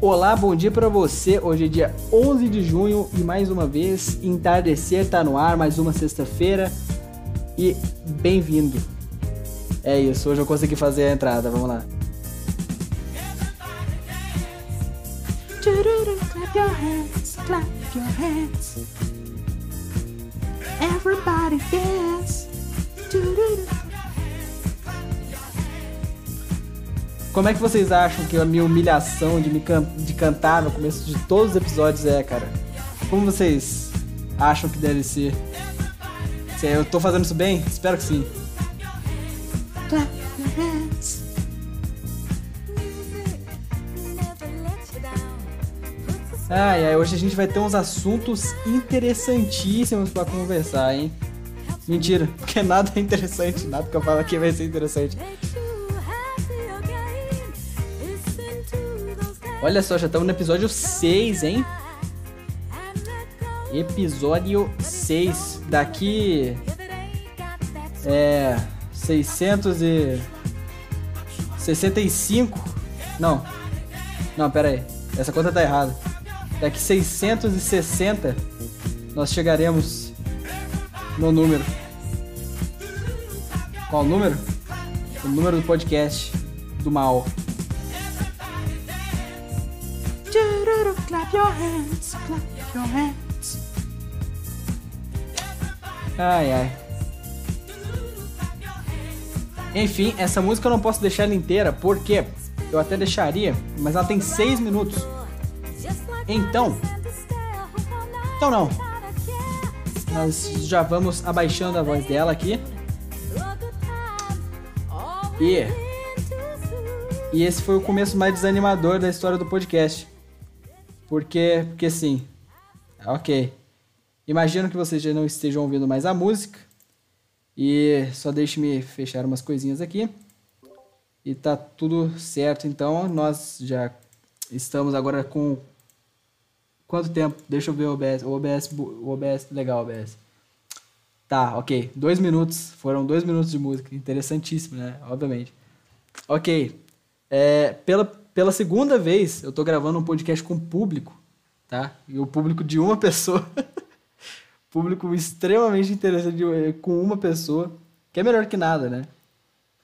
Olá, bom dia para você. Hoje é dia 11 de junho e mais uma vez entardecer tá no ar, mais uma sexta-feira. E bem-vindo. É isso, hoje eu consegui fazer a entrada, vamos lá. Your hands, clap your hands. Everybody dance. Como é que vocês acham que a minha humilhação de me can de cantar no começo de todos os episódios é, cara? Como vocês acham que deve ser? Se eu tô fazendo isso bem? Espero que sim. Ai, ai, hoje a gente vai ter uns assuntos interessantíssimos para conversar, hein? Mentira, porque nada é interessante, nada que eu falo aqui vai ser interessante. Olha só, já estamos no episódio 6, hein? Episódio 6. Daqui. É. 665. Não. Não, pera aí. Essa conta tá errada. Daqui 660 nós chegaremos no número. Qual o número? O número do podcast do mal. Clap your hands, clap your hands. Ai, ai. Enfim, essa música eu não posso deixar ela inteira, porque eu até deixaria, mas ela tem 6 minutos. Então. Então não. Nós já vamos abaixando a voz dela aqui. E. E esse foi o começo mais desanimador da história do podcast. Porque, porque sim. Ok. Imagino que vocês já não estejam ouvindo mais a música. E só deixe-me fechar umas coisinhas aqui. E tá tudo certo, então nós já estamos agora com quanto tempo? Deixa eu ver o OBS, o OBS, o OBS, legal, OBS. Tá, ok, dois minutos, foram dois minutos de música, interessantíssimo, né? Obviamente. Ok, é, pela pela segunda vez, eu tô gravando um podcast com público, tá? E o público de uma pessoa. público extremamente interessante com uma pessoa, que é melhor que nada, né?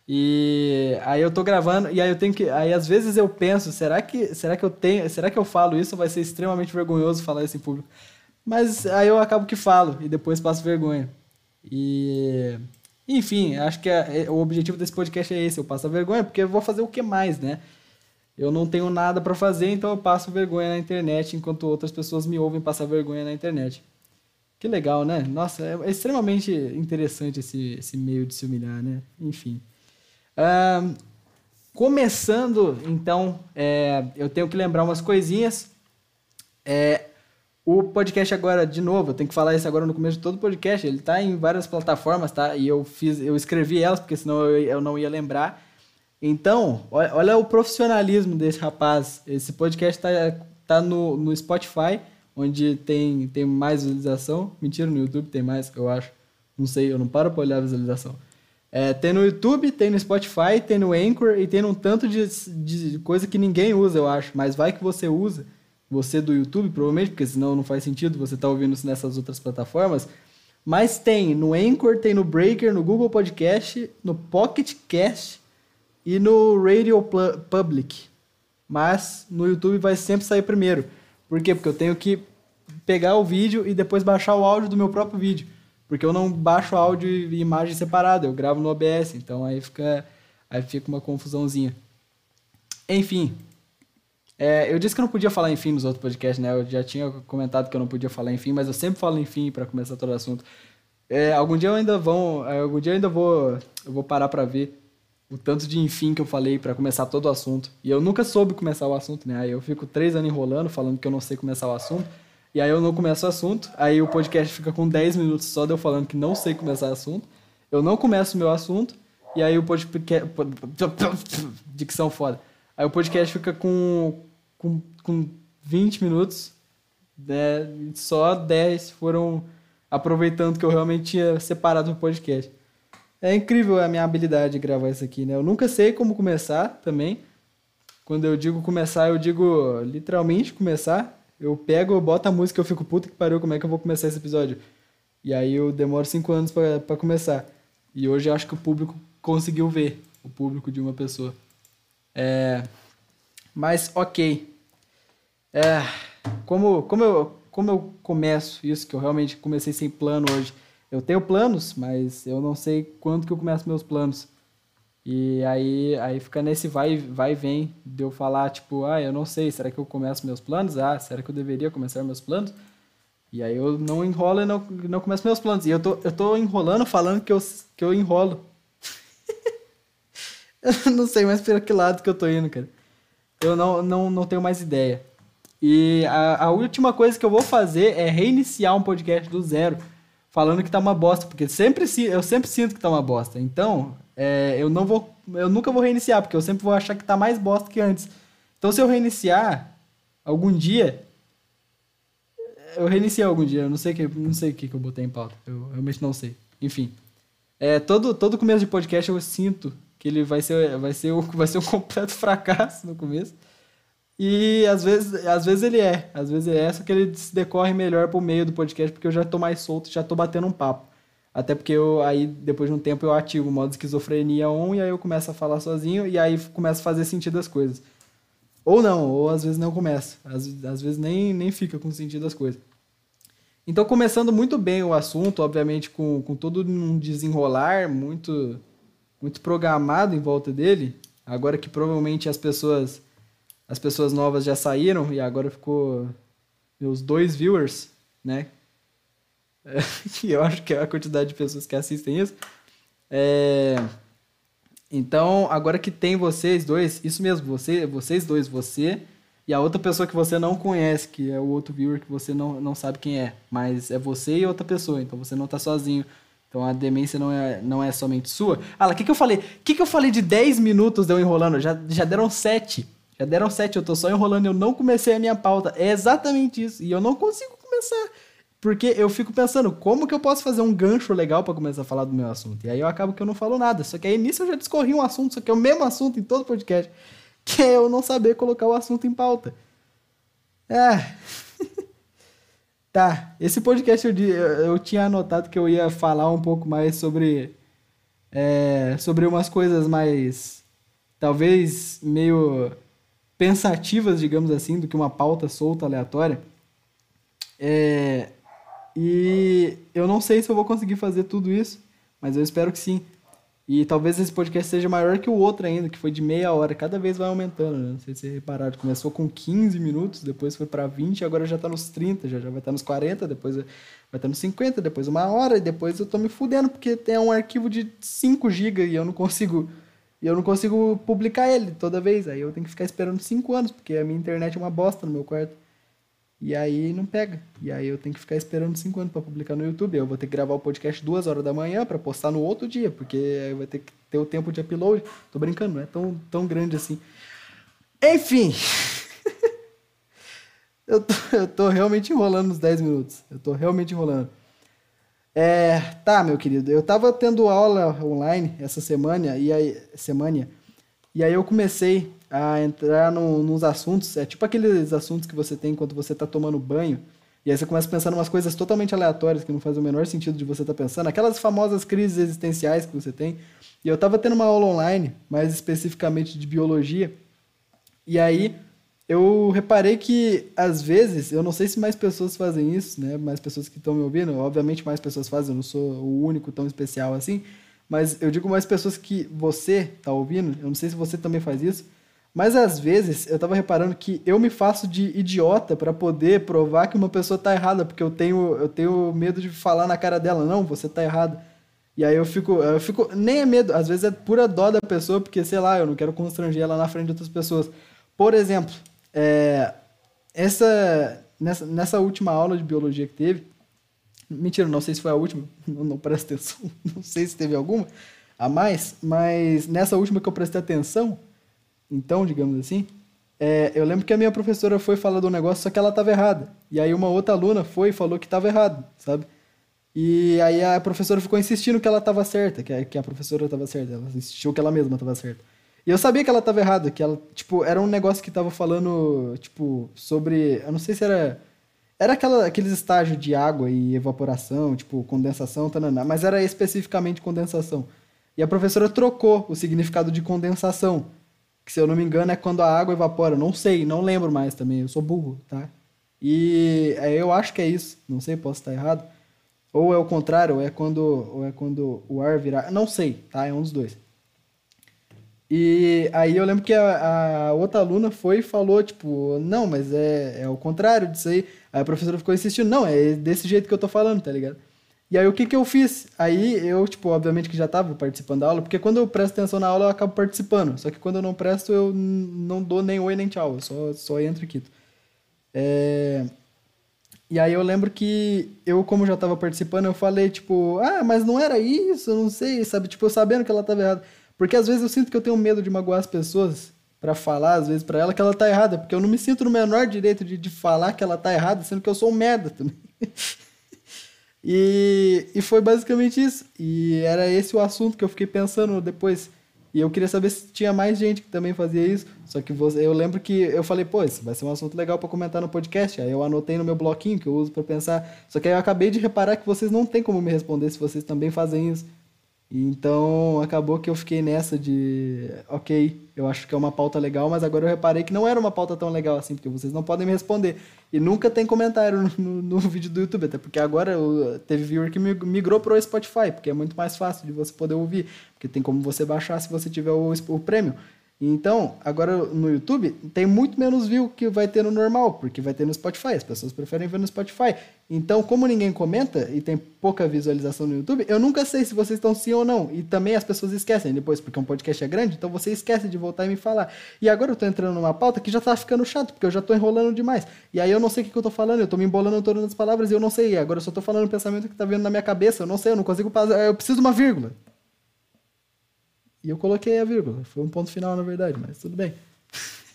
E aí eu tô gravando e aí eu tenho que, aí às vezes eu penso, será que, será que eu tenho, será que eu falo isso vai ser extremamente vergonhoso falar isso em público? Mas aí eu acabo que falo e depois passo vergonha. E enfim, acho que é, o objetivo desse podcast é esse, eu passo a vergonha, porque eu vou fazer o que mais, né? eu não tenho nada para fazer, então eu passo vergonha na internet, enquanto outras pessoas me ouvem passar vergonha na internet. Que legal, né? Nossa, é, extremamente interessante esse, esse meio de se humilhar, né? Enfim. Começando, então, é, eu tenho que lembrar umas coisinhas. É, o podcast agora, de novo, eu tenho que falar isso agora no começo de todo o podcast, ele está em várias plataformas, tá? E eu fiz, eu escrevi elas, porque senão eu, eu não ia lembrar. Então, olha o profissionalismo desse rapaz. Esse podcast está tá no, no Spotify, onde tem, tem mais visualização. Mentira, no YouTube tem mais, eu acho. Não sei, eu não paro para olhar a visualização. É, tem no YouTube, tem no Spotify, tem no Anchor e tem um tanto de, de coisa que ninguém usa, eu acho. Mas vai que você usa, você do YouTube, provavelmente, porque senão não faz sentido você estar tá ouvindo isso nessas outras plataformas. Mas tem no Anchor, tem no Breaker, no Google Podcast, no Pocket Cast e no Radio Public. Mas no YouTube vai sempre sair primeiro. Por quê? Porque eu tenho que pegar o vídeo e depois baixar o áudio do meu próprio vídeo. Porque eu não baixo áudio e imagem separada, eu gravo no OBS, então aí fica, aí fica uma confusãozinha. Enfim, é, eu disse que eu não podia falar enfim nos outros podcasts, né? Eu já tinha comentado que eu não podia falar enfim, mas eu sempre falo enfim para começar todo assunto. É, algum dia eu ainda vou, algum dia eu ainda vou, eu vou parar para ver o tanto de enfim que eu falei para começar todo o assunto. E eu nunca soube começar o assunto, né? Aí eu fico três anos enrolando, falando que eu não sei começar o assunto. E aí eu não começo o assunto. Aí o podcast fica com 10 minutos só de eu falando que não sei começar o assunto. Eu não começo o meu assunto. E aí o podcast. Dicção foda. Aí o podcast fica com, com, com 20 minutos, né? só 10 foram aproveitando que eu realmente tinha separado o podcast. É incrível a minha habilidade de gravar isso aqui, né? Eu nunca sei como começar também. Quando eu digo começar, eu digo literalmente começar. Eu pego, eu boto a música, eu fico puta que pariu, como é que eu vou começar esse episódio? E aí eu demoro cinco anos para começar. E hoje eu acho que o público conseguiu ver, o público de uma pessoa. É, mas ok. É, como, como, eu, como eu começo isso, que eu realmente comecei sem plano hoje. Eu tenho planos, mas eu não sei quando que eu começo meus planos. E aí, aí fica nesse vai, vai vem de eu falar, tipo, ah, eu não sei, será que eu começo meus planos? Ah, será que eu deveria começar meus planos? E aí eu não enrolo e não, não começo meus planos. E eu tô, eu tô enrolando falando que eu, que eu enrolo. eu não sei mais para que lado que eu tô indo, cara. Eu não, não, não tenho mais ideia. E a, a última coisa que eu vou fazer é reiniciar um podcast do zero, falando que tá uma bosta, porque sempre eu sempre sinto que tá uma bosta. Então, é, eu não vou. Eu nunca vou reiniciar, porque eu sempre vou achar que tá mais bosta que antes. Então, se eu reiniciar algum dia. Eu reiniciei algum dia, eu não sei que, não sei o que, que eu botei em pauta. Eu realmente não sei. Enfim. É, todo, todo começo de podcast eu sinto que ele vai ser, vai ser, vai ser um completo fracasso no começo. E às vezes, às vezes ele é. Às vezes é, só que ele se decorre melhor pro meio do podcast, porque eu já tô mais solto, já tô batendo um papo. Até porque eu, aí, depois de um tempo, eu ativo o modo esquizofrenia on e aí eu começo a falar sozinho e aí começa a fazer sentido as coisas. Ou não, ou às vezes não começa. Às, às vezes nem, nem fica com sentido as coisas. Então, começando muito bem o assunto, obviamente com, com todo um desenrolar muito, muito programado em volta dele. Agora que provavelmente as pessoas as pessoas novas já saíram e agora ficou meus dois viewers, né? Que eu acho que é a quantidade de pessoas que assistem isso. É... Então, agora que tem vocês dois, isso mesmo, você, vocês dois, você e a outra pessoa que você não conhece, que é o outro viewer que você não, não sabe quem é, mas é você e outra pessoa, então você não tá sozinho. Então a demência não é, não é somente sua. Ah, o que, que eu falei? O que, que eu falei de 10 minutos de eu enrolando? Já, já deram 7. Já deram 7, eu tô só enrolando, eu não comecei a minha pauta. É exatamente isso. E eu não consigo começar. Porque eu fico pensando, como que eu posso fazer um gancho legal para começar a falar do meu assunto? E aí eu acabo que eu não falo nada. Só que aí nisso eu já discorri um assunto, só que é o mesmo assunto em todo podcast. Que é eu não saber colocar o assunto em pauta. É. tá, esse podcast eu, eu, tinha anotado que eu ia falar um pouco mais sobre. É, sobre umas coisas mais. Talvez meio pensativas, digamos assim, do que uma pauta solta aleatória. É, e eu não sei se eu vou conseguir fazer tudo isso, mas eu espero que sim. E talvez esse podcast seja maior que o outro ainda, que foi de meia hora. Cada vez vai aumentando, né? Não sei se vocês repararam. Começou com 15 minutos, depois foi para 20, agora já tá nos 30, já, já vai estar tá nos 40, depois vai estar tá nos 50, depois uma hora, e depois eu tô me fudendo, porque tem um arquivo de 5 GB e eu não consigo. E eu não consigo publicar ele toda vez. Aí eu tenho que ficar esperando 5 anos, porque a minha internet é uma bosta no meu quarto. E aí não pega. E aí eu tenho que ficar esperando cinco anos para publicar no YouTube. Eu vou ter que gravar o podcast duas horas da manhã para postar no outro dia, porque vai ter que ter o tempo de upload. Tô brincando, não é tão, tão grande assim. Enfim. eu, tô, eu tô realmente enrolando nos 10 minutos. Eu tô realmente enrolando. É, tá, meu querido. Eu tava tendo aula online essa semana e aí semana e aí eu comecei a entrar no, nos assuntos, é tipo aqueles assuntos que você tem enquanto você está tomando banho, e aí você começa a pensar em umas coisas totalmente aleatórias que não faz o menor sentido de você estar tá pensando, aquelas famosas crises existenciais que você tem. E eu estava tendo uma aula online, mais especificamente de biologia, e aí eu reparei que às vezes, eu não sei se mais pessoas fazem isso, né? Mais pessoas que estão me ouvindo, obviamente mais pessoas fazem, eu não sou o único tão especial assim, mas eu digo mais pessoas que você tá ouvindo, eu não sei se você também faz isso, mas às vezes eu tava reparando que eu me faço de idiota para poder provar que uma pessoa tá errada, porque eu tenho, eu tenho medo de falar na cara dela, não, você tá errado. E aí eu fico, eu fico, nem é medo, às vezes é pura dó da pessoa, porque sei lá, eu não quero constranger ela na frente de outras pessoas. Por exemplo, é, essa, nessa, nessa última aula de biologia que teve, Mentira, não sei se foi a última, não, não presta atenção, não sei se teve alguma a mais, mas nessa última que eu prestei atenção, então, digamos assim, é, eu lembro que a minha professora foi falar do negócio, só que ela estava errada. E aí uma outra aluna foi e falou que estava errado, sabe? E aí a professora ficou insistindo que ela estava certa, que a, que a professora estava certa. Ela insistiu que ela mesma estava certa. E eu sabia que ela estava errada, que ela, tipo, era um negócio que estava falando, tipo, sobre. Eu não sei se era. Era aquela, aqueles estágios de água e evaporação, tipo, condensação, tananá, mas era especificamente condensação. E a professora trocou o significado de condensação, que se eu não me engano é quando a água evapora. Não sei, não lembro mais também, eu sou burro, tá? E eu acho que é isso, não sei, posso estar errado. Ou é o contrário, ou é quando, ou é quando o ar virar. Não sei, tá? É um dos dois. E aí eu lembro que a, a, outra aluna foi e falou, tipo, não, mas é, é o contrário disso aí. Aí a professora ficou insistindo, não, é desse jeito que eu tô falando, tá ligado? E aí o que que eu fiz? Aí eu, tipo, obviamente que já tava participando da aula, porque quando eu presto atenção na aula eu acabo participando. Só que quando eu não presto eu não dou nem oi nem tchau, eu só, só entro e quito. É... E aí eu lembro que eu, como já tava participando, eu falei, tipo, ah, mas não era isso, não sei, sabe? Tipo, eu sabendo que ela tava errada. Porque às vezes eu sinto que eu tenho medo de magoar as pessoas para falar, às vezes, para ela que ela tá errada. Porque eu não me sinto no menor direito de, de falar que ela tá errada, sendo que eu sou um merda também. e, e foi basicamente isso. E era esse o assunto que eu fiquei pensando depois. E eu queria saber se tinha mais gente que também fazia isso. Só que você, eu lembro que eu falei, pô, isso vai ser um assunto legal para comentar no podcast. Aí eu anotei no meu bloquinho que eu uso para pensar. Só que aí eu acabei de reparar que vocês não têm como me responder se vocês também fazem isso. Então acabou que eu fiquei nessa de, ok, eu acho que é uma pauta legal, mas agora eu reparei que não era uma pauta tão legal assim, porque vocês não podem me responder. E nunca tem comentário no, no, vídeo do YouTube, até porque agora eu, teve viewer que migrou para o Spotify, porque é muito mais fácil de você poder ouvir, porque tem como você baixar se você tiver o, o prêmio. Então, agora no YouTube tem muito menos view que vai ter no normal, porque vai ter no Spotify. As pessoas preferem ver no Spotify. Então, como ninguém comenta e tem pouca visualização no YouTube, eu nunca sei se vocês estão sim ou não. E também as pessoas esquecem depois, porque um podcast é grande, então você esquece de voltar e me falar. E agora eu tô entrando numa pauta que já tá ficando chato, porque eu já tô enrolando demais. E aí eu não sei o que, que eu tô falando, eu tô me embolando todas as palavras e eu não sei. E agora eu só tô falando o pensamento que tá vindo na minha cabeça, eu não sei, eu não consigo. Eu preciso de uma vírgula. E eu coloquei a vírgula. Foi um ponto final, na verdade, mas tudo bem.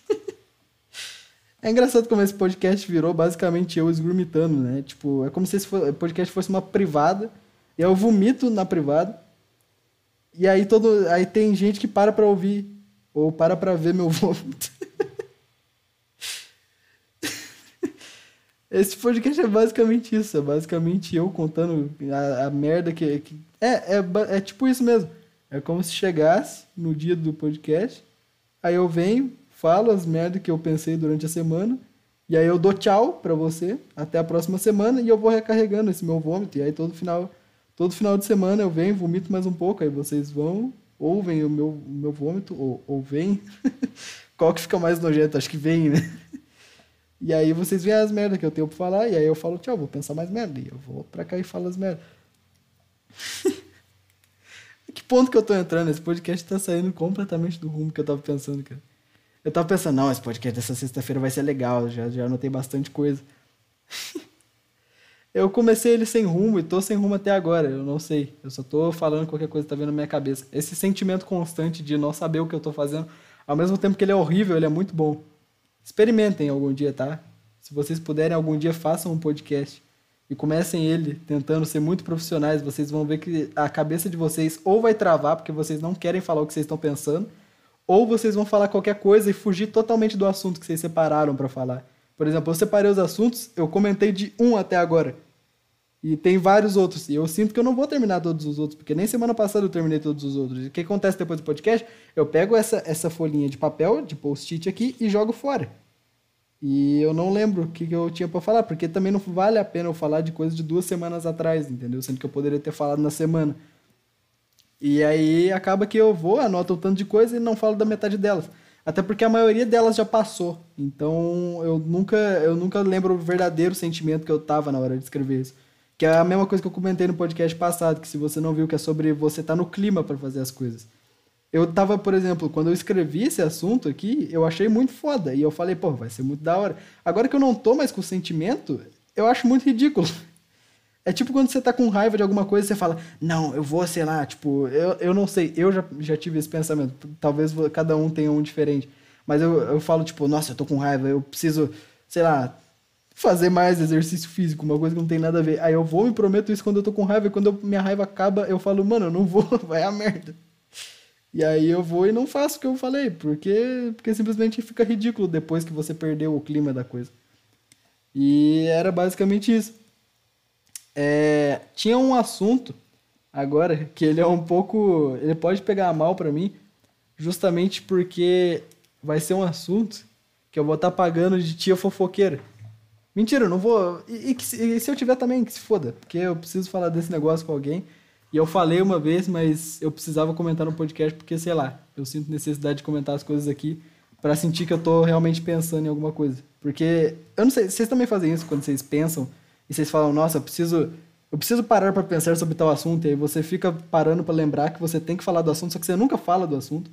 é engraçado como esse podcast virou basicamente eu esgurmitando, né? Tipo, é como se esse podcast fosse uma privada. E eu vomito na privada. E aí todo, aí tem gente que para pra ouvir ou para pra ver meu vômito. Esse podcast é basicamente isso, é basicamente eu contando a, a merda que, que é, é, é tipo isso mesmo. É como se chegasse no dia do podcast, aí eu venho, falo as merdas que eu pensei durante a semana, e aí eu dou tchau para você, até a próxima semana, e eu vou recarregando esse meu vômito, e aí todo final, todo final de semana eu venho, vomito mais um pouco, aí vocês vão, ouvem o meu, o meu vômito, ou, ou vem. Qual que fica mais nojento? Acho que vem, né? E aí vocês veem as merdas que eu tenho pra falar, e aí eu falo, tchau, vou pensar mais merda, e eu vou pra cá e falo as merdas. ponto que eu tô entrando? Esse podcast tá saindo completamente do rumo que eu tava pensando, cara. Eu tava pensando, não, esse podcast dessa sexta-feira vai ser legal, já, já anotei bastante coisa. eu comecei ele sem rumo e tô sem rumo até agora, eu não sei. Eu só tô falando qualquer coisa que tá vendo na minha cabeça. Esse sentimento constante de não saber o que eu tô fazendo, ao mesmo tempo que ele é horrível, ele é muito bom. Experimentem algum dia, tá? Se vocês puderem, algum dia façam um podcast e comecem ele tentando ser muito profissionais, vocês vão ver que a cabeça de vocês ou vai travar porque vocês não querem falar o que vocês estão pensando, ou vocês vão falar qualquer coisa e fugir totalmente do assunto que vocês separaram para falar. Por exemplo, eu separei os assuntos, eu comentei de um até agora. E tem vários outros. E eu sinto que eu não vou terminar todos os outros, porque nem semana passada eu terminei todos os outros. E o que acontece depois do podcast? Eu pego essa, essa folhinha de papel, de post-it aqui, e jogo fora. E eu não lembro o que, que eu tinha para falar, porque também não vale a pena eu falar de coisa de duas semanas atrás, entendeu? Sendo que eu poderia ter falado na semana. E aí acaba que eu vou, anoto um tanto de coisa e não falo da metade delas. Até porque a maioria delas já passou. Então eu nunca, eu nunca lembro o verdadeiro sentimento que eu tava na hora de escrever isso. Que é a mesma coisa que eu comentei no podcast passado, que se você não viu, que é sobre você estar tá no clima para fazer as coisas. Eu tava, por exemplo, quando eu escrevi esse assunto aqui, eu achei muito foda. E eu falei, pô, vai ser muito da hora. Agora que eu não tô mais com sentimento, eu acho muito ridículo. É tipo quando você tá com raiva de alguma coisa, você fala, não, eu vou, sei lá, tipo, eu, eu não sei, eu já, já tive esse pensamento. Talvez cada um tenha um diferente. Mas eu, eu falo, tipo, nossa, eu tô com raiva, eu preciso, sei lá, fazer mais exercício físico, uma coisa que não tem nada a ver. Aí eu vou, me prometo isso quando eu tô com raiva, e quando eu, minha raiva acaba, eu falo, mano, eu não vou, vai a merda. E aí eu vou e não faço o que eu falei, porque, porque simplesmente fica ridículo depois que você perdeu o clima da coisa. E era basicamente isso. É, tinha um assunto agora que ele é um pouco. Ele pode pegar mal para mim, justamente porque vai ser um assunto que eu vou estar tá pagando de tia fofoqueira. Mentira, eu não vou. E, e, e, se eu tiver também, que se foda. Porque eu preciso falar desse negócio com alguém. E eu falei uma vez, mas eu precisava comentar no podcast porque, sei lá, eu sinto necessidade de comentar as coisas aqui para sentir que eu tô realmente pensando em alguma coisa. Porque, eu não sei, vocês também fazem isso quando vocês pensam e vocês falam, nossa, eu preciso. Eu preciso parar para pensar sobre tal assunto, e aí você fica parando para lembrar que você tem que falar do assunto, só que você nunca fala do assunto.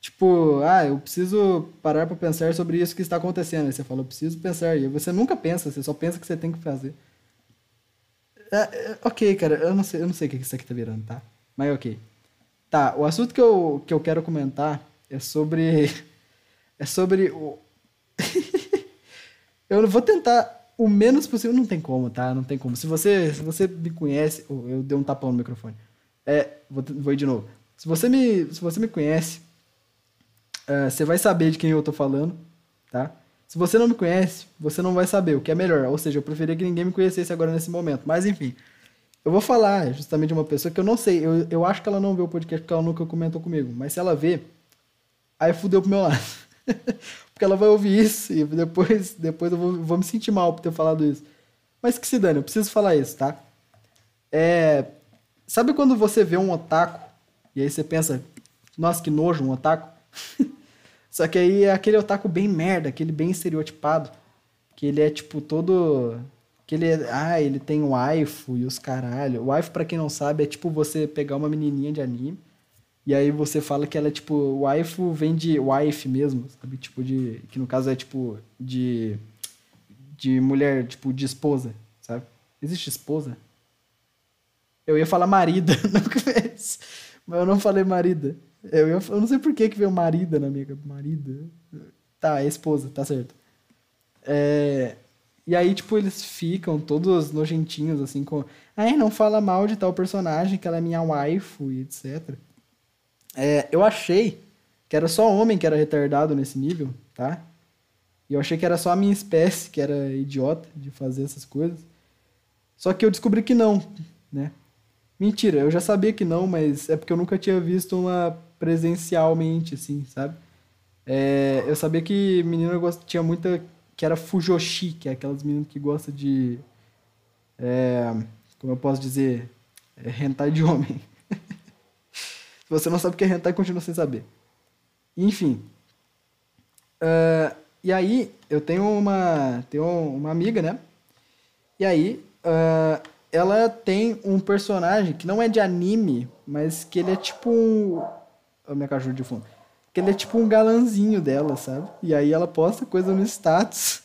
Tipo, ah, eu preciso parar para pensar sobre isso que está acontecendo. Aí você fala, eu preciso pensar. E você nunca pensa, você só pensa que você tem que fazer. É, é, ok, cara, eu não sei, eu não sei o que isso aqui tá virando, tá? Mas ok. Tá, o assunto que eu, que eu quero comentar é sobre. É sobre o. eu vou tentar o menos possível. Não tem como, tá? Não tem como. Se você, se você me conhece. Oh, eu dei um tapão no microfone. É, vou, vou ir de novo. Se você me, se você me conhece uh, você vai saber de quem eu tô falando, tá? Se você não me conhece, você não vai saber, o que é melhor. Ou seja, eu preferia que ninguém me conhecesse agora nesse momento. Mas enfim, eu vou falar justamente de uma pessoa que eu não sei. Eu, eu acho que ela não vê o podcast porque ela nunca comentou comigo. Mas se ela vê, aí fudeu pro meu lado. porque ela vai ouvir isso e depois, depois eu vou, vou me sentir mal por ter falado isso. Mas que se dane, eu preciso falar isso, tá? É. Sabe quando você vê um otaku e aí você pensa, nossa, que nojo, um otaku? Só que aí é aquele otaku bem merda, aquele bem estereotipado. Que ele é tipo todo. Que ele é. Ah, ele tem waifu e os caralho. Waifu, pra quem não sabe, é tipo você pegar uma menininha de anime. E aí você fala que ela é tipo. Waifu vem de wife mesmo, sabe? Tipo de. Que no caso é tipo. De. De mulher, tipo, de esposa, sabe? Existe esposa? Eu ia falar marida no começo, mas eu não falei marida. Eu, eu, eu não sei por que, que veio marida na minha marida. Tá, é esposa, tá certo. É, e aí, tipo, eles ficam todos nojentinhos, assim, com. Ai, não fala mal de tal personagem, que ela é minha waifu e etc. É, eu achei que era só homem que era retardado nesse nível, tá? E eu achei que era só a minha espécie que era idiota de fazer essas coisas. Só que eu descobri que não, né? Mentira, eu já sabia que não, mas é porque eu nunca tinha visto uma presencialmente, assim, sabe? É, eu sabia que menina tinha muita que era fujoshi, que é aquelas meninas que gostam de. É, como eu posso dizer? É, de homem. Se você não sabe o que é hentai, continua sem saber. Enfim. Uh, e aí, eu tenho uma, tenho uma amiga, né? E aí, uh, ela tem um personagem que não é de anime, mas que ele é tipo um a minha cachorro de fundo. Que ele é tipo um galanzinho dela, sabe? E aí ela posta coisa no status.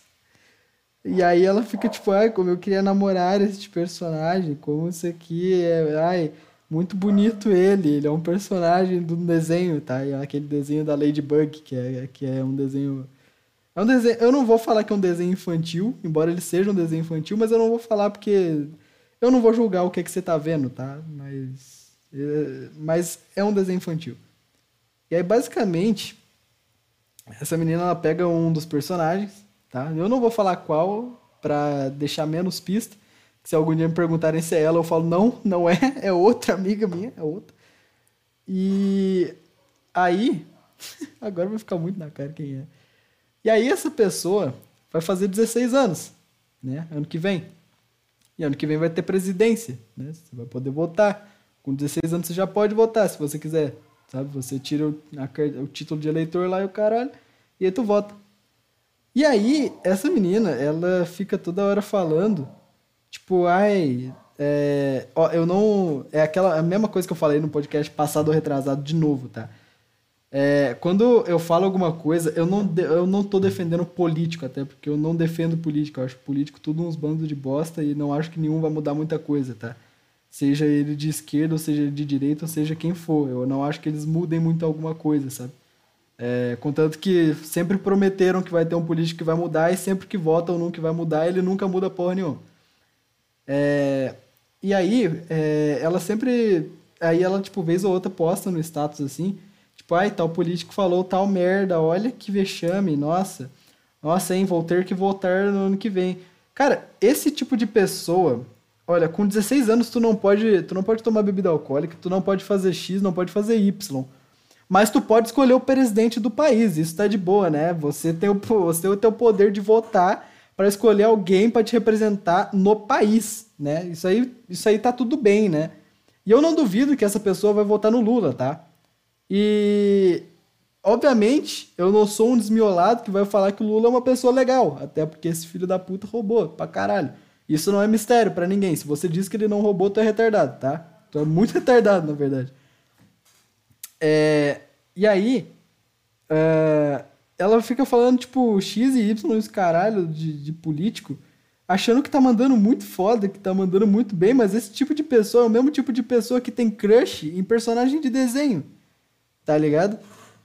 E aí ela fica tipo, ai, como eu queria namorar esse personagem, como isso aqui é, ai, muito bonito ele, ele é um personagem do desenho, tá? E é aquele desenho da Ladybug, que é, que é um desenho... É um desenho, eu não vou falar que é um desenho infantil, embora ele seja um desenho infantil, mas eu não vou falar porque eu não vou julgar o que, é que você tá vendo, tá? Mas, é, mas é um desenho infantil. E aí, basicamente, essa menina ela pega um dos personagens, tá? Eu não vou falar qual para deixar menos pista. Se algum dia me perguntarem se é ela, eu falo não, não é, é outra amiga minha, é outra. E aí, agora vai ficar muito na cara quem é. E aí essa pessoa vai fazer 16 anos, né? Ano que vem. E ano que vem vai ter presidência, né? Você vai poder votar. Com 16 anos você já pode votar se você quiser sabe? Você tira o, a, o título de eleitor lá e o caralho, e aí tu vota. E aí, essa menina, ela fica toda hora falando, tipo, ai, é, ó, eu não. É aquela a mesma coisa que eu falei no podcast passado ou retrasado de novo, tá? É, quando eu falo alguma coisa, eu não, eu não tô defendendo político, até porque eu não defendo político. Eu acho político tudo uns bandos de bosta e não acho que nenhum vai mudar muita coisa, tá? Seja ele de esquerda, ou seja ele de direita, ou seja quem for. Eu não acho que eles mudem muito alguma coisa, sabe? É, contanto que sempre prometeram que vai ter um político que vai mudar e sempre que votam num que vai mudar, ele nunca muda porra nenhuma. É, e aí, é, ela sempre. Aí ela, tipo, vez ou outra posta no status assim, tipo, ai, tal político falou tal merda, olha que vexame, nossa. Nossa, hein, vou ter que votar no ano que vem. Cara, esse tipo de pessoa, olha, com 16 anos tu não pode, tu não pode tomar bebida alcoólica, tu não pode fazer X, não pode fazer Y. Mas tu pode escolher o presidente do país, isso tá de boa, né? Você tem o, você tem o poder de votar para escolher alguém para te representar no país, né? Isso aí, isso aí tá tudo bem, né? E eu não duvido que essa pessoa vai votar no Lula, tá? E obviamente, eu não sou um desmiolado que vai falar que o Lula é uma pessoa legal, até porque esse filho da puta roubou pra caralho. Isso não é mistério para ninguém. Se você diz que ele não roubou, tu é retardado, tá? Tu é muito retardado, na verdade. É, e aí, é, ela fica falando, tipo, X e Y, esse caralho de, de político, achando que tá mandando muito foda, que tá mandando muito bem, mas esse tipo de pessoa é o mesmo tipo de pessoa que tem crush em personagem de desenho, tá ligado?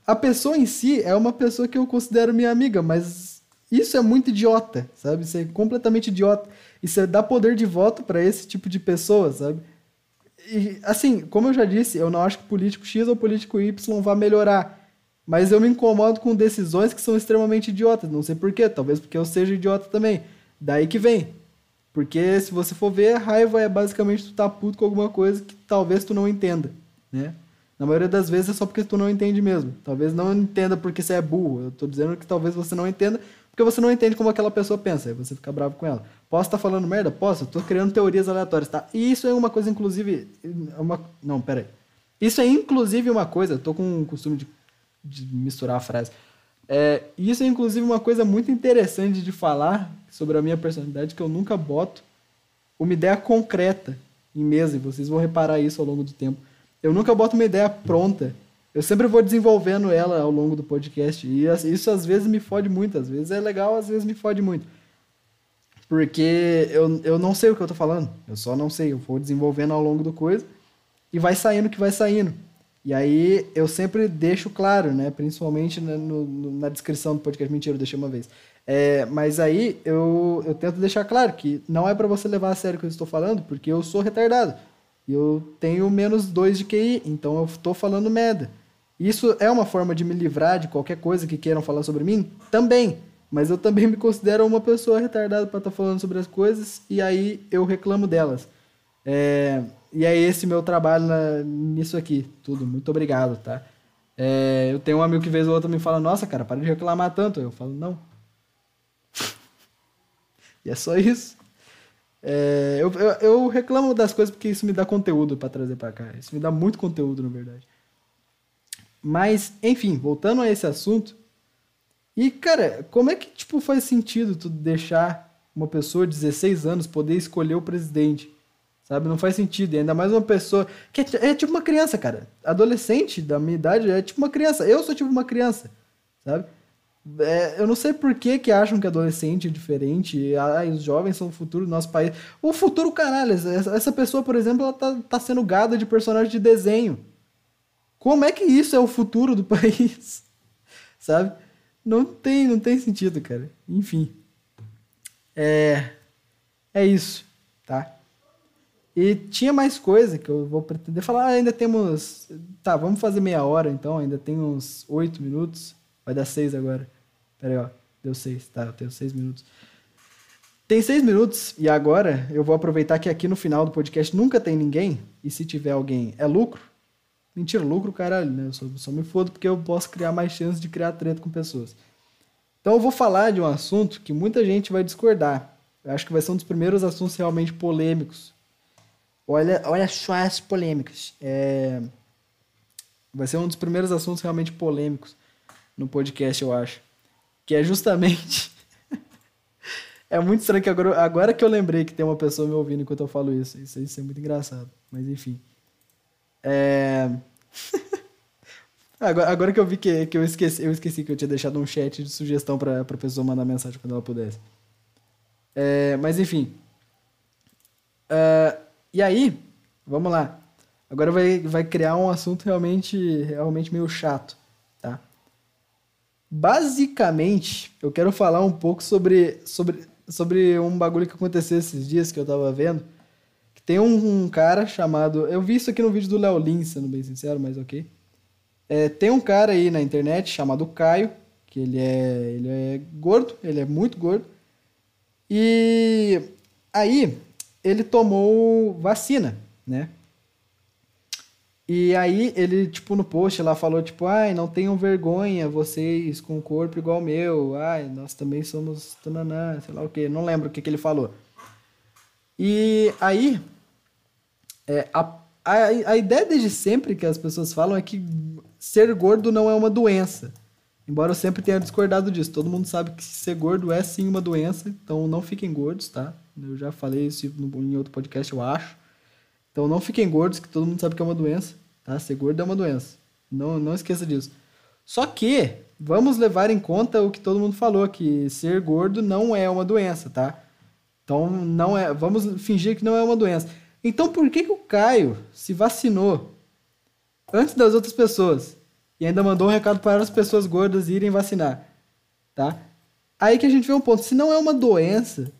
A pessoa em si é uma pessoa que eu considero minha amiga, mas isso é muito idiota, sabe? Isso é completamente idiota. Isso é dar poder de voto para esse tipo de pessoa, sabe? E, assim, como eu já disse, eu não acho que político X ou político Y vá melhorar. Mas eu me incomodo com decisões que são extremamente idiotas. Não sei porquê, talvez porque eu seja idiota também. Daí que vem. Porque se você for ver, raiva é basicamente tu tá puto com alguma coisa que talvez tu não entenda, né? Na maioria das vezes é só porque tu não entende mesmo. Talvez não entenda porque você é burro. Eu tô dizendo que talvez você não entenda porque você não entende como aquela pessoa pensa. Aí você fica bravo com ela. Posso estar tá falando merda? Posso. Tô criando teorias aleatórias, tá? E isso é uma coisa, inclusive. Uma... Não, pera aí. Isso é inclusive uma coisa. Tô com o costume de, de misturar a frase. É, isso é inclusive uma coisa muito interessante de falar sobre a minha personalidade que eu nunca boto uma ideia concreta em mesa. E vocês vão reparar isso ao longo do tempo. Eu nunca boto uma ideia pronta. Eu sempre vou desenvolvendo ela ao longo do podcast. E isso às vezes me fode muito. Às vezes é legal, às vezes me fode muito. Porque eu, eu não sei o que eu tô falando. Eu só não sei. Eu vou desenvolvendo ao longo do coisa e vai saindo o que vai saindo. E aí eu sempre deixo claro, né? Principalmente na, no, na descrição do podcast. Mentira, eu deixei uma vez. É, mas aí eu, eu tento deixar claro que não é para você levar a sério o que eu estou falando, porque eu sou retardado. E eu tenho menos 2 de QI, então eu estou falando merda. Isso é uma forma de me livrar de qualquer coisa que queiram falar sobre mim? Também. Mas eu também me considero uma pessoa retardada para estar tá falando sobre as coisas e aí eu reclamo delas. É, e é esse meu trabalho na, nisso aqui. Tudo. Muito obrigado, tá? É, eu tenho um amigo que vez ou outra me fala, nossa, cara, para de reclamar tanto. Eu falo, não. e é só isso. É, eu, eu, eu, reclamo das coisas porque isso me dá conteúdo para trazer para cá. Isso me dá muito conteúdo, na verdade. Mas, enfim, voltando a esse assunto, e, cara, como é que, tipo, faz sentido tu deixar uma pessoa de 16 anos poder escolher o presidente? Sabe? Não faz sentido. E ainda mais uma pessoa que é, é, tipo uma criança, cara. Adolescente da minha idade é tipo uma criança. Eu sou tipo uma criança, sabe? É, eu não sei por que, que acham que adolescente é diferente. Ah, os jovens são o futuro do nosso país. O futuro, caralho. Essa pessoa, por exemplo, ela tá, tá sendo gada de personagem de desenho. Como é que isso é o futuro do país? Sabe? Não tem, não tem sentido, cara. Enfim. É. É isso, tá? E tinha mais coisa que eu vou pretender falar. Ah, ainda temos. Tá, vamos fazer meia hora então. Ainda tem uns oito minutos. Vai dar seis agora. Pera aí, ó. Deu seis. Tá, eu tenho seis minutos. Tem seis minutos e agora eu vou aproveitar que aqui no final do podcast nunca tem ninguém. E se tiver alguém, é lucro. Mentira, lucro, caralho, né? Eu só, só me fodo porque eu posso criar mais chances de criar treta com pessoas. Então eu vou falar de um assunto que muita gente vai discordar. Eu acho que vai ser um dos primeiros assuntos realmente polêmicos. Olha, olha só as polêmicas. É... Vai ser um dos primeiros assuntos realmente polêmicos no podcast, eu acho. Que é justamente. é muito estranho que agora, agora que eu lembrei que tem uma pessoa me ouvindo enquanto eu falo isso. Isso, isso é muito engraçado. Mas enfim. É... agora, agora que eu vi que, que eu, esqueci, eu esqueci que eu tinha deixado um chat de sugestão para a pessoa mandar mensagem quando ela pudesse. É, mas enfim. Uh, e aí, vamos lá. Agora vai, vai criar um assunto realmente, realmente meio chato, tá? Basicamente, eu quero falar um pouco sobre, sobre, sobre um bagulho que aconteceu esses dias que eu tava vendo. Tem um, um cara chamado. Eu vi isso aqui no vídeo do Léo Lins, sendo bem sincero, mas ok. É, tem um cara aí na internet chamado Caio, que ele é, ele é gordo, ele é muito gordo. E aí ele tomou vacina, né? E aí ele, tipo, no post lá falou, tipo, ai, não tenham vergonha vocês com um corpo igual o meu, ai, nós também somos tananã, sei lá o que, não lembro o que, que ele falou. E aí, é, a, a, a ideia desde sempre que as pessoas falam é que ser gordo não é uma doença. Embora eu sempre tenha discordado disso. Todo mundo sabe que ser gordo é sim uma doença, então não fiquem gordos, tá? Eu já falei isso em outro podcast, eu acho. Então não fiquem gordos, que todo mundo sabe que é uma doença, tá? Ser gordo é uma doença. Não, não esqueça disso. Só que vamos levar em conta o que todo mundo falou, que ser gordo não é uma doença, tá? Então não é, vamos fingir que não é uma doença. Então por que, que o Caio se vacinou antes das outras pessoas? E ainda mandou um recado para as pessoas gordas irem vacinar, tá? Aí que a gente vê um ponto, se não é uma doença,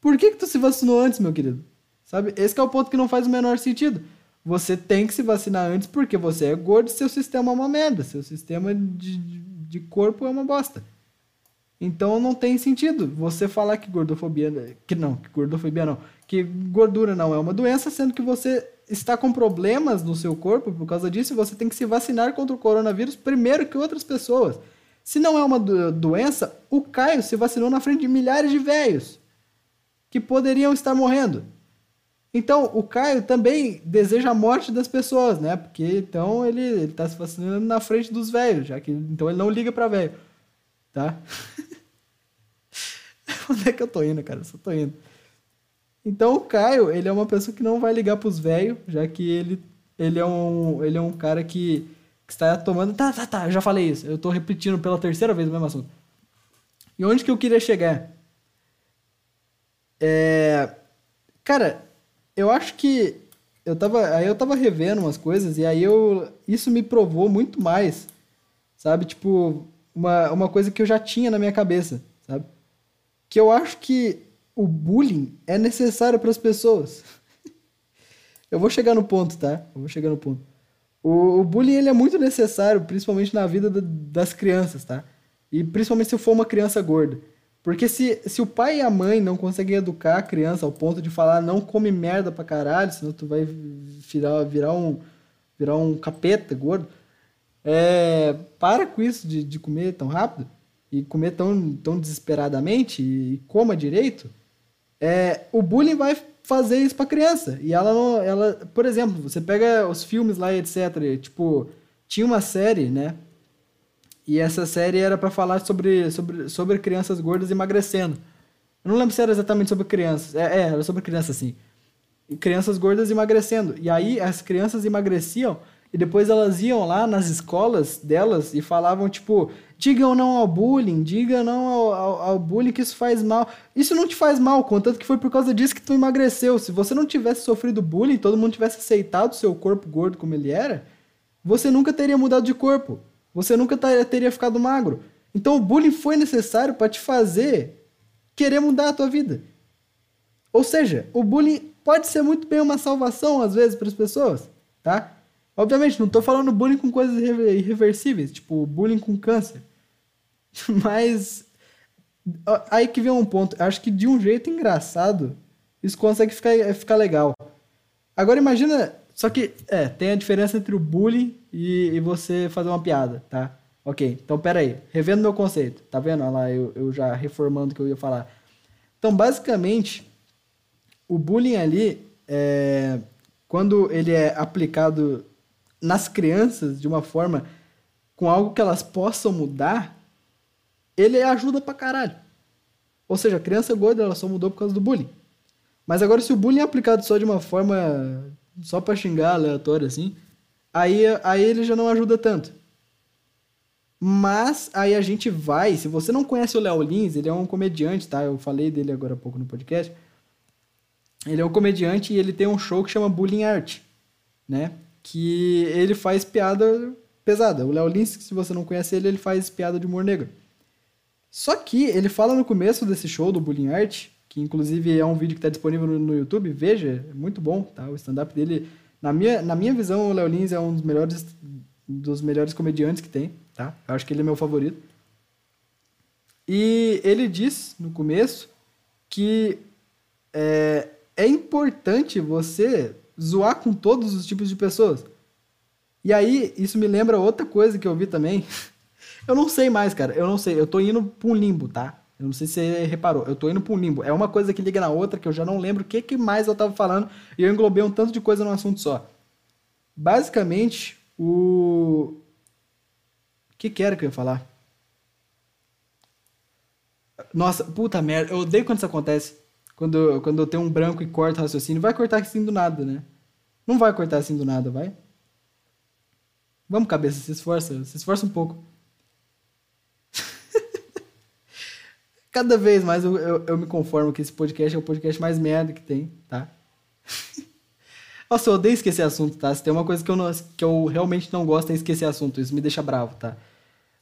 por que que tu se vacinou antes, meu querido? Sabe? Esse é o ponto que não faz o menor sentido. Você tem que se vacinar antes porque você é gordo e seu sistema é uma merda. Seu sistema de, de corpo é uma bosta. Então não tem sentido você falar que gordofobia. Que não, que gordofobia não. Que gordura não é uma doença, sendo que você está com problemas no seu corpo por causa disso e você tem que se vacinar contra o coronavírus primeiro que outras pessoas. Se não é uma doença, o Caio se vacinou na frente de milhares de velhos que poderiam estar morrendo. Então, o Caio também deseja a morte das pessoas, né? Porque então ele, ele tá se vacinando na frente dos velhos, já que então ele não liga para velho, tá? Onde é que eu tô indo, cara? Eu só tô indo. Então, o Caio, ele é uma pessoa que não vai ligar pros velhos, já que ele, ele, é um, ele é um cara que, que está tomando... Tá, tá, tá, eu já falei isso. Eu tô repetindo pela terceira vez o mesmo assunto. E onde que eu queria chegar? É... Cara, eu acho que eu tava, aí eu tava revendo umas coisas e aí eu isso me provou muito mais, sabe? Tipo, uma, uma coisa que eu já tinha na minha cabeça? Que eu acho que o bullying é necessário para as pessoas. eu vou chegar no ponto, tá? Eu vou chegar no ponto. O, o bullying ele é muito necessário, principalmente na vida da, das crianças, tá? E principalmente se for uma criança gorda. Porque se, se o pai e a mãe não conseguem educar a criança ao ponto de falar não come merda pra caralho, senão tu vai virar, virar, um, virar um capeta gordo, é, para com isso de, de comer tão rápido e comer tão, tão desesperadamente e, coma direito, é, o bullying vai fazer isso pra criança. E ela não. Ela, por exemplo, você pega os filmes lá etc. Tipo, tinha uma série, né? E essa série era para falar sobre, sobre, sobre crianças gordas emagrecendo. Eu não lembro se era exatamente sobre crianças. É, é era sobre crianças, sim. Crianças gordas emagrecendo. E aí as crianças emagreciam e depois elas iam lá nas escolas delas e falavam, tipo, digam não ao bullying, diga não ao, ao, ao, bullying que isso faz mal. Isso não te faz mal, contanto que foi por causa disso que tu emagreceu. Se você não tivesse sofrido bullying, todo mundo tivesse aceitado o seu corpo gordo como ele era, você nunca teria mudado de corpo. Você nunca teria ficado magro. Então o bullying foi necessário para te fazer querer mudar a tua vida. Ou seja, o bullying pode ser muito bem uma salvação às vezes para as pessoas, tá? Obviamente, não estou falando bullying com coisas irreversíveis, tipo bullying com câncer. Mas aí que vem um ponto. Acho que de um jeito engraçado isso consegue ficar, ficar legal. Agora imagina só que, é, tem a diferença entre o bullying e, e você fazer uma piada, tá? Ok, então pera aí, revendo meu conceito, tá vendo? Olha lá, eu, eu já reformando o que eu ia falar. Então, basicamente, o bullying ali, é, quando ele é aplicado nas crianças de uma forma com algo que elas possam mudar, ele ajuda pra caralho. Ou seja, a criança gorda ela só mudou por causa do bullying. Mas agora, se o bullying é aplicado só de uma forma só pra xingar aleatório assim, aí, aí ele já não ajuda tanto. Mas aí a gente vai, se você não conhece o Léo Lins, ele é um comediante, tá? Eu falei dele agora há pouco no podcast. Ele é um comediante e ele tem um show que chama Bullying Art, né? Que ele faz piada pesada. O Léo Lins, se você não conhece ele, ele faz piada de humor negro. Só que ele fala no começo desse show do Bullying Art, que inclusive é um vídeo que está disponível no, no, YouTube, veja, é muito bom, tá? O stand-up dele, na minha, na minha visão, o Léo Lins é um dos melhores, dos melhores comediantes que tem, tá? Eu acho que ele é meu favorito. E ele diz no começo que é, é importante você zoar com todos os tipos de pessoas. E aí, isso me lembra outra coisa que eu vi também. eu não sei mais, cara. Eu não sei. Eu tô indo pra um limbo, tá? Eu não sei se você reparou. Eu tô indo pra um limbo. É uma coisa que liga na outra que eu já não lembro o que, que mais eu tava falando. E eu englobei um tanto de coisa num assunto só. Basicamente, o. O que, que era que eu ia falar? Nossa, puta merda. Eu odeio quando isso acontece. Quando, quando eu tenho um branco e corto o raciocínio. Vai cortar assim do nada, né? Não vai cortar assim do nada, vai? Vamos, cabeça, se esforça. Se esforça um pouco. Cada vez mais eu, eu, eu, me conformo que esse podcast é o podcast mais merda que tem, tá? Nossa, eu odeio esquecer assunto, tá? Se tem uma coisa que eu, não, que eu realmente não gosto é esquecer assunto. Isso me deixa bravo, tá?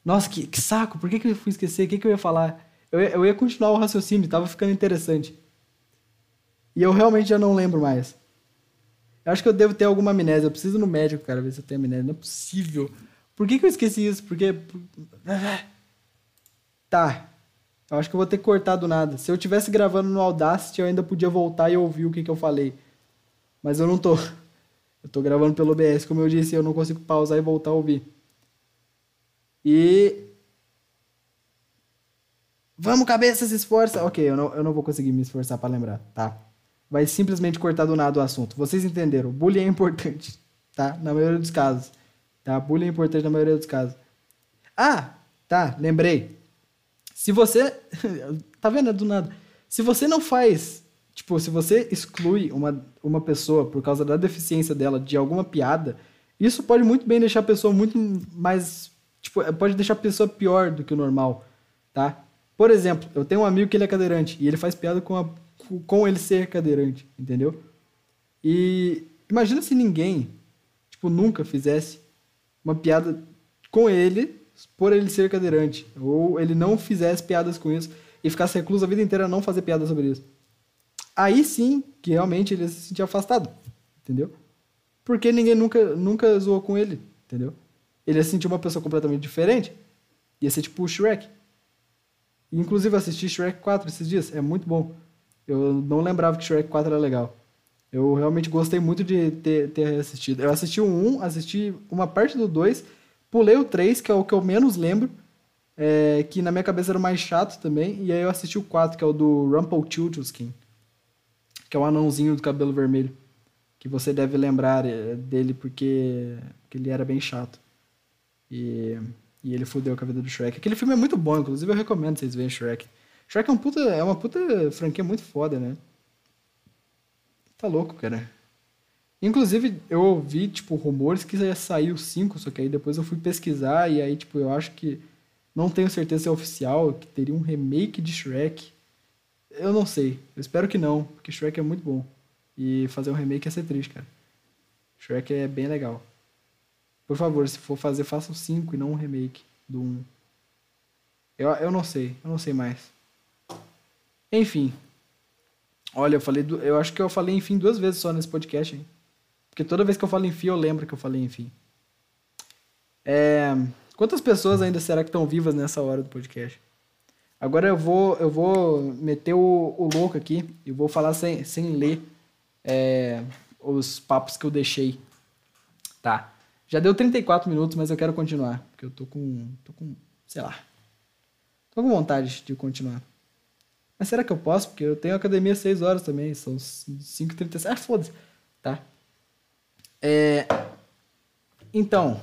Nossa, que, que saco. Por que, que eu fui esquecer? O que, que eu ia falar? Eu, eu ia continuar o raciocínio, tava ficando interessante. E eu realmente já não lembro mais. Eu acho que eu devo ter alguma amnésia. Eu preciso ir no médico, cara, ver se eu tenho amnésia. Não é possível. Por que, que eu esqueci isso? Porque. Tá. Eu acho que eu vou ter que cortar do nada. Se eu tivesse gravando no Audacity, eu ainda podia voltar e ouvir o que, que eu falei. Mas eu não tô. Eu tô gravando pelo OBS, como eu disse, eu não consigo pausar e voltar a ouvir. E. Vamos, cabeça, se esforça. Ok, eu não, eu não vou conseguir me esforçar para lembrar, tá? vai simplesmente cortar do nada o assunto. Vocês entenderam? Bullying é importante, tá? Na maioria dos casos. Tá? Bullying é importante na maioria dos casos. Ah, tá, lembrei. Se você. tá vendo? É do nada. Se você não faz. Tipo, se você exclui uma, uma pessoa por causa da deficiência dela de alguma piada, isso pode muito bem deixar a pessoa muito mais. Tipo, pode deixar a pessoa pior do que o normal, tá? Por exemplo, eu tenho um amigo que ele é cadeirante e ele faz piada com a com ele ser cadeirante, entendeu? E imagina se ninguém, tipo, nunca fizesse uma piada com ele por ele ser cadeirante, ou ele não fizesse piadas com isso e ficasse recluso a vida inteira a não fazer piada sobre isso. Aí sim que realmente ele ia se sentir afastado, entendeu? Porque ninguém nunca, nunca zoou com ele, entendeu? Ele ia se sentir uma pessoa completamente diferente. Ia ser tipo o Shrek. Inclusive, assisti Shrek 4 esses dias. É muito bom. Eu não lembrava que Shrek 4 era legal. Eu realmente gostei muito de ter, ter assistido. Eu assisti o 1, assisti uma parte do 2, pulei o 3, que é o que eu menos lembro, é, que na minha cabeça era o mais chato também, e aí eu assisti o 4, que é o do Rumpelstiltskin, que é o anãozinho do cabelo vermelho, que você deve lembrar é, dele porque, porque ele era bem chato. E, e ele fudeu com a vida do Shrek. Aquele filme é muito bom, inclusive eu recomendo vocês verem Shrek. Shrek é, um puta, é uma puta franquia muito foda, né? Tá louco, cara. Inclusive, eu ouvi, tipo, rumores que ia sair o 5, só que aí depois eu fui pesquisar e aí, tipo, eu acho que não tenho certeza se é oficial, que teria um remake de Shrek. Eu não sei. Eu espero que não, porque Shrek é muito bom. E fazer um remake ia ser triste, cara. Shrek é bem legal. Por favor, se for fazer, faça o 5 e não um remake do 1. Eu, eu não sei, eu não sei mais. Enfim. Olha, eu falei. Do, eu acho que eu falei enfim duas vezes só nesse podcast, hein? Porque toda vez que eu falo enfim, eu lembro que eu falei enfim. É, quantas pessoas ainda será que estão vivas nessa hora do podcast? Agora eu vou, eu vou meter o, o louco aqui e vou falar sem, sem ler é, os papos que eu deixei. Tá. Já deu 34 minutos, mas eu quero continuar. Porque eu tô com. tô com. sei lá. Tô com vontade de continuar. Mas será que eu posso? Porque eu tenho academia às 6 horas também, são 5h37. Ah, foda-se. Tá. É... Então.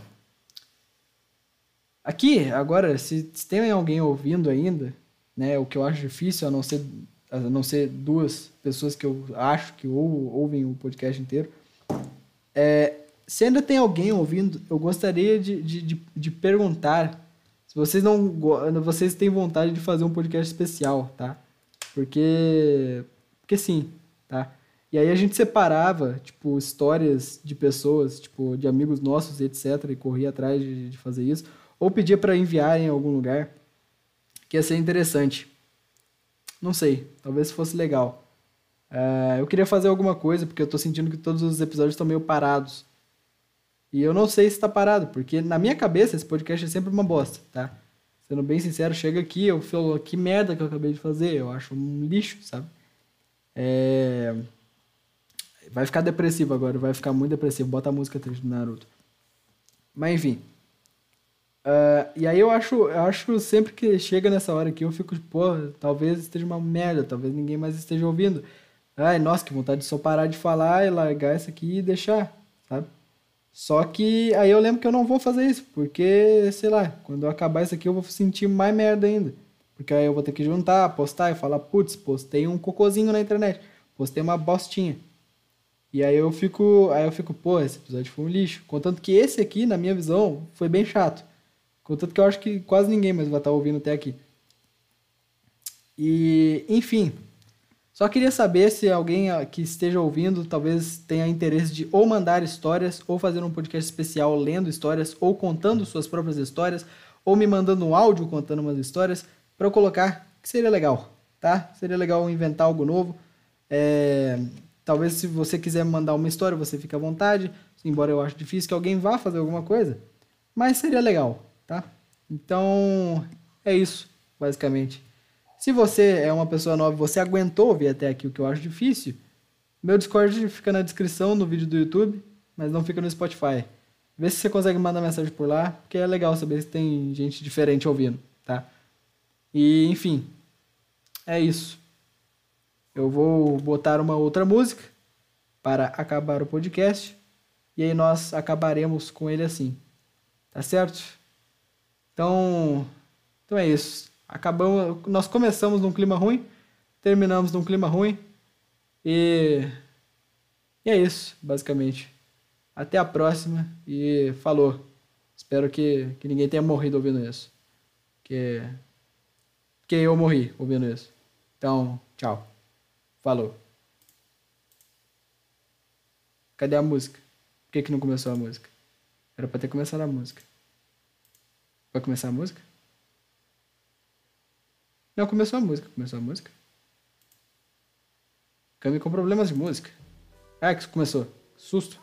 Aqui, agora, se, se tem alguém ouvindo ainda, né, o que eu acho difícil, a não ser, a não ser duas pessoas que eu acho que ou, ouvem o podcast inteiro, é, se ainda tem alguém ouvindo, eu gostaria de, de, de, de perguntar se vocês não vocês têm vontade de fazer um podcast especial, tá? Porque. Porque sim, tá? E aí a gente separava, tipo, histórias de pessoas, tipo, de amigos nossos, etc, e corria atrás de, de fazer isso, ou pedia para enviar em algum lugar, que ia ser interessante. Não sei, talvez fosse legal. Uh, eu queria fazer alguma coisa, porque eu tô sentindo que todos os episódios estão meio parados. E eu não sei se tá parado, porque na minha cabeça esse podcast é sempre uma bosta, tá? Sendo bem sincero, chega aqui, eu falo, que merda que eu acabei de fazer, eu acho um lixo, sabe? É... Vai ficar depressivo agora, vai ficar muito depressivo. Bota a música triste do Naruto. Mas enfim. Uh, e aí eu acho, eu acho sempre que chega nessa hora aqui, eu fico, pô, talvez esteja uma merda, talvez ninguém mais esteja ouvindo. Ai, nossa, que vontade de só parar de falar e largar isso aqui e deixar, sabe? Só que aí eu lembro que eu não vou fazer isso, porque, sei lá, quando eu acabar isso aqui eu vou sentir mais merda ainda. Porque aí eu vou ter que juntar, postar e falar, putz, postei um cocôzinho na internet, postei uma bostinha. E aí eu fico, aí eu fico, pô, esse episódio foi um lixo. Contanto que esse aqui, na minha visão, foi bem chato. Contanto que eu acho que quase ninguém mais vai estar ouvindo até aqui. E, enfim, só queria saber se alguém que esteja ouvindo talvez tenha interesse de ou mandar histórias, ou fazer um podcast especial lendo histórias, ou contando suas próprias histórias, ou me mandando um áudio contando umas histórias, para eu colocar, que seria legal, tá? Seria legal inventar algo novo. É... Talvez se você quiser mandar uma história, você fique à vontade, embora eu acho difícil que alguém vá fazer alguma coisa, mas seria legal, tá? Então, é isso, basicamente. Se você é uma pessoa nova você aguentou ouvir até aqui, o que eu acho difícil, meu Discord fica na descrição no vídeo do YouTube, mas não fica no Spotify. Vê se você consegue mandar mensagem por lá, porque é legal saber se tem gente diferente ouvindo, tá? E, enfim, é isso. Eu vou botar uma outra música para acabar o podcast e aí nós acabaremos com ele assim. Tá certo? Então, então é isso acabamos, nós começamos num clima ruim, terminamos num clima ruim e, e é isso, basicamente. Até a próxima e falou. Espero que, que ninguém tenha morrido ouvindo isso. Que, que eu morri ouvindo isso. Então, tchau. Falou. Cadê a música? Por que, que não começou a música? Era pra ter começado a música. Vai começar a música? Não, começou a música. Começou a música. Cami com problemas de música. Ah, que começou. Susto.